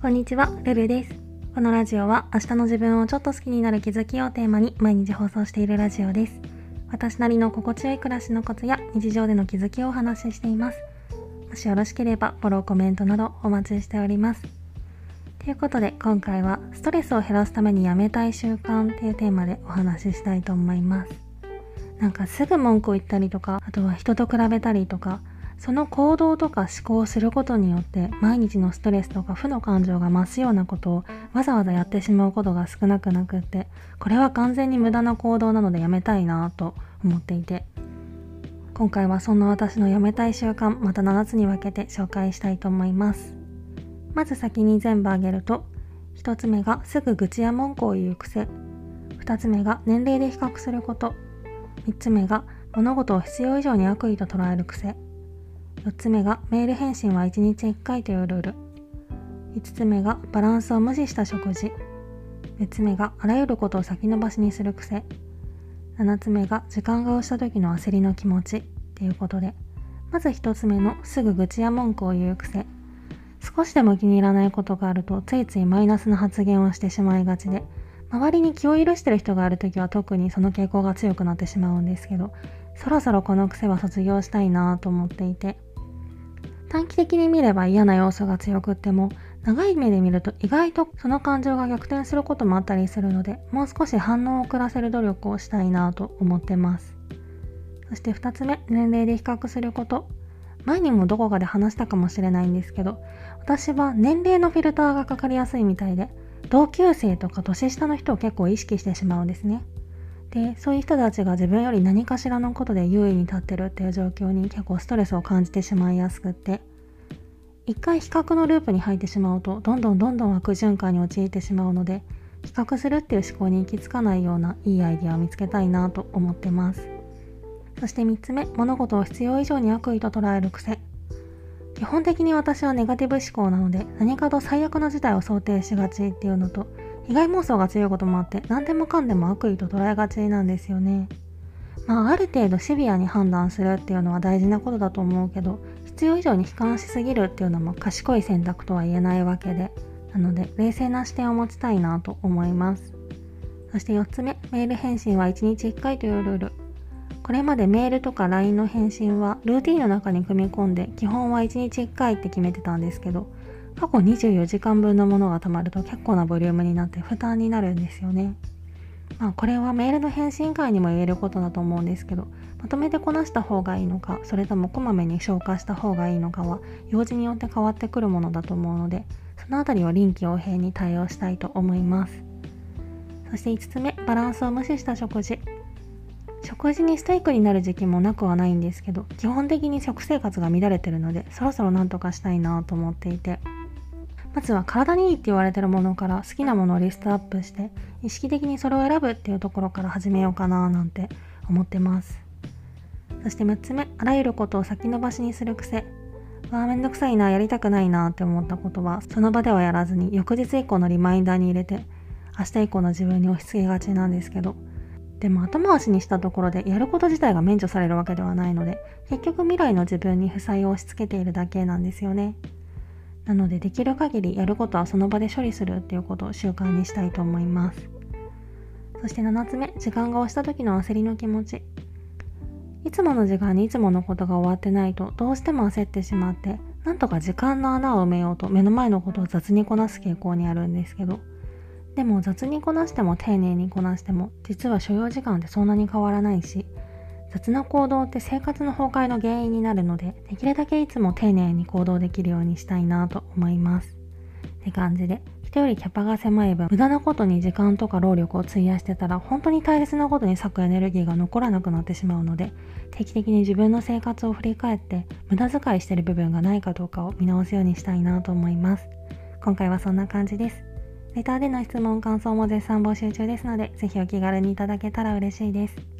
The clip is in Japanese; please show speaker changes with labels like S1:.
S1: こんにちは、ルルです。このラジオは明日の自分をちょっと好きになる気づきをテーマに毎日放送しているラジオです。私なりの心地よい暮らしのコツや日常での気づきをお話ししています。もしよろしければフォロー、コメントなどお待ちしております。ということで今回はストレスを減らすためにやめたい習慣っていうテーマでお話ししたいと思います。なんかすぐ文句を言ったりとか、あとは人と比べたりとか、その行動とか思考をすることによって毎日のストレスとか負の感情が増すようなことをわざわざやってしまうことが少なくなくってこれは完全に無駄な行動なのでやめたいなと思っていて今回はそんな私のやめたい習慣また7つに分けて紹介したいと思います。まず先に全部挙げると1つ目がすぐ愚痴や文句を言う癖。2つ目が年齢で比較すること。3つ目が物事を必要以上に悪意と捉える癖。4つ目がメール返信は1日1回というルール。5つ目がバランスを無視した食事。6つ目があらゆることを先延ばしにする癖。7つ目が時間が押した時の焦りの気持ち。っていうことで。まず1つ目のすぐ愚痴や文句を言う癖。少しでも気に入らないことがあるとついついマイナスな発言をしてしまいがちで。周りに気を許してる人がある時は特にその傾向が強くなってしまうんですけど。そろそろこの癖は卒業したいなと思っていて。短期的に見れば嫌な要素が強くっても長い目で見ると意外とその感情が逆転することもあったりするのでもう少し反応を遅らせる努力をしたいなと思ってます。そして2つ目年齢で比較すること。前にもどこかで話したかもしれないんですけど私は年齢のフィルターがかかりやすいみたいで同級生とか年下の人を結構意識してしまうんですね。でそういう人たちが自分より何かしらのことで優位に立ってるっていう状況に結構ストレスを感じてしまいやすくって。一回比較のループに入ってしまうとどんどんどんどん悪循環に陥ってしまうので比較するっていう思考に行き着かないようないいアイディアを見つけたいなと思ってます。そして3つ目物事を必要以上に悪意と捉える癖。基本的に私はネガティブ思考なので何かと最悪の事態を想定しがちっていうのと被害妄想が強いこともあって何でもかんでも悪意と捉えがちなんですよね。まあ、ある程度シビアに判断するっていうのは大事なことだと思うけど必要以上に悲観しすぎるっていうのも賢い選択とは言えないわけでなので冷静な視点を持ちたいなと思いますそして4つ目メール返信は1日1回というルールこれまでメールとか LINE の返信はルーティンの中に組み込んで基本は1日1回って決めてたんですけど過去24時間分のものがたまると結構なボリュームになって負担になるんですよね。まあこれはメールの返信会にも言えることだと思うんですけどまとめてこなした方がいいのかそれともこまめに消化した方がいいのかは用事によって変わってくるものだと思うのでそのあたりは臨機応変に対応したいと思います。そして5つ目バランスを無視した食事。食事にストイックになる時期もなくはないんですけど基本的に食生活が乱れてるのでそろそろ何とかしたいなと思っていて。まずは体にいいって言われてるものから好きなものをリストアップして意識的にそれを選ぶっていうところから始めようかななんて思ってます。そして6つ目あらゆることを先延ばしにする癖。わあめんどくさいなやりたくないなって思ったことはその場ではやらずに翌日以降のリマインダーに入れて明日以降の自分に押し付けがちなんですけど。でも後回しにしたところでやること自体が免除されるわけではないので結局未来の自分に負債を押し付けているだけなんですよね。なのでできる限りやることはその場で処理するっていうことを習慣にしたいと思います。そして7つ目時間が押した時の焦りの気持ち。いつもの時間にいつものことが終わってないとどうしても焦ってしまってなんとか時間の穴を埋めようと目の前のことを雑にこなす傾向にあるんですけど。でも雑にこなしても丁寧にこなしても実は所要時間ってそんなに変わらないし雑な行動って生活の崩壊の原因になるのでできるだけいつも丁寧に行動できるようにしたいなと思います。って感じで人よりキャパが狭い分無駄なことに時間とか労力を費やしてたら本当に大切なことに割くエネルギーが残らなくなってしまうので定期的に自分の生活を振り返って無駄遣いしてる部分がないかどうかを見直すようにしたいなと思います。今回はそんな感じです。レターでの質問感想も絶賛募集中ですのでぜひお気軽にいただけたら嬉しいです。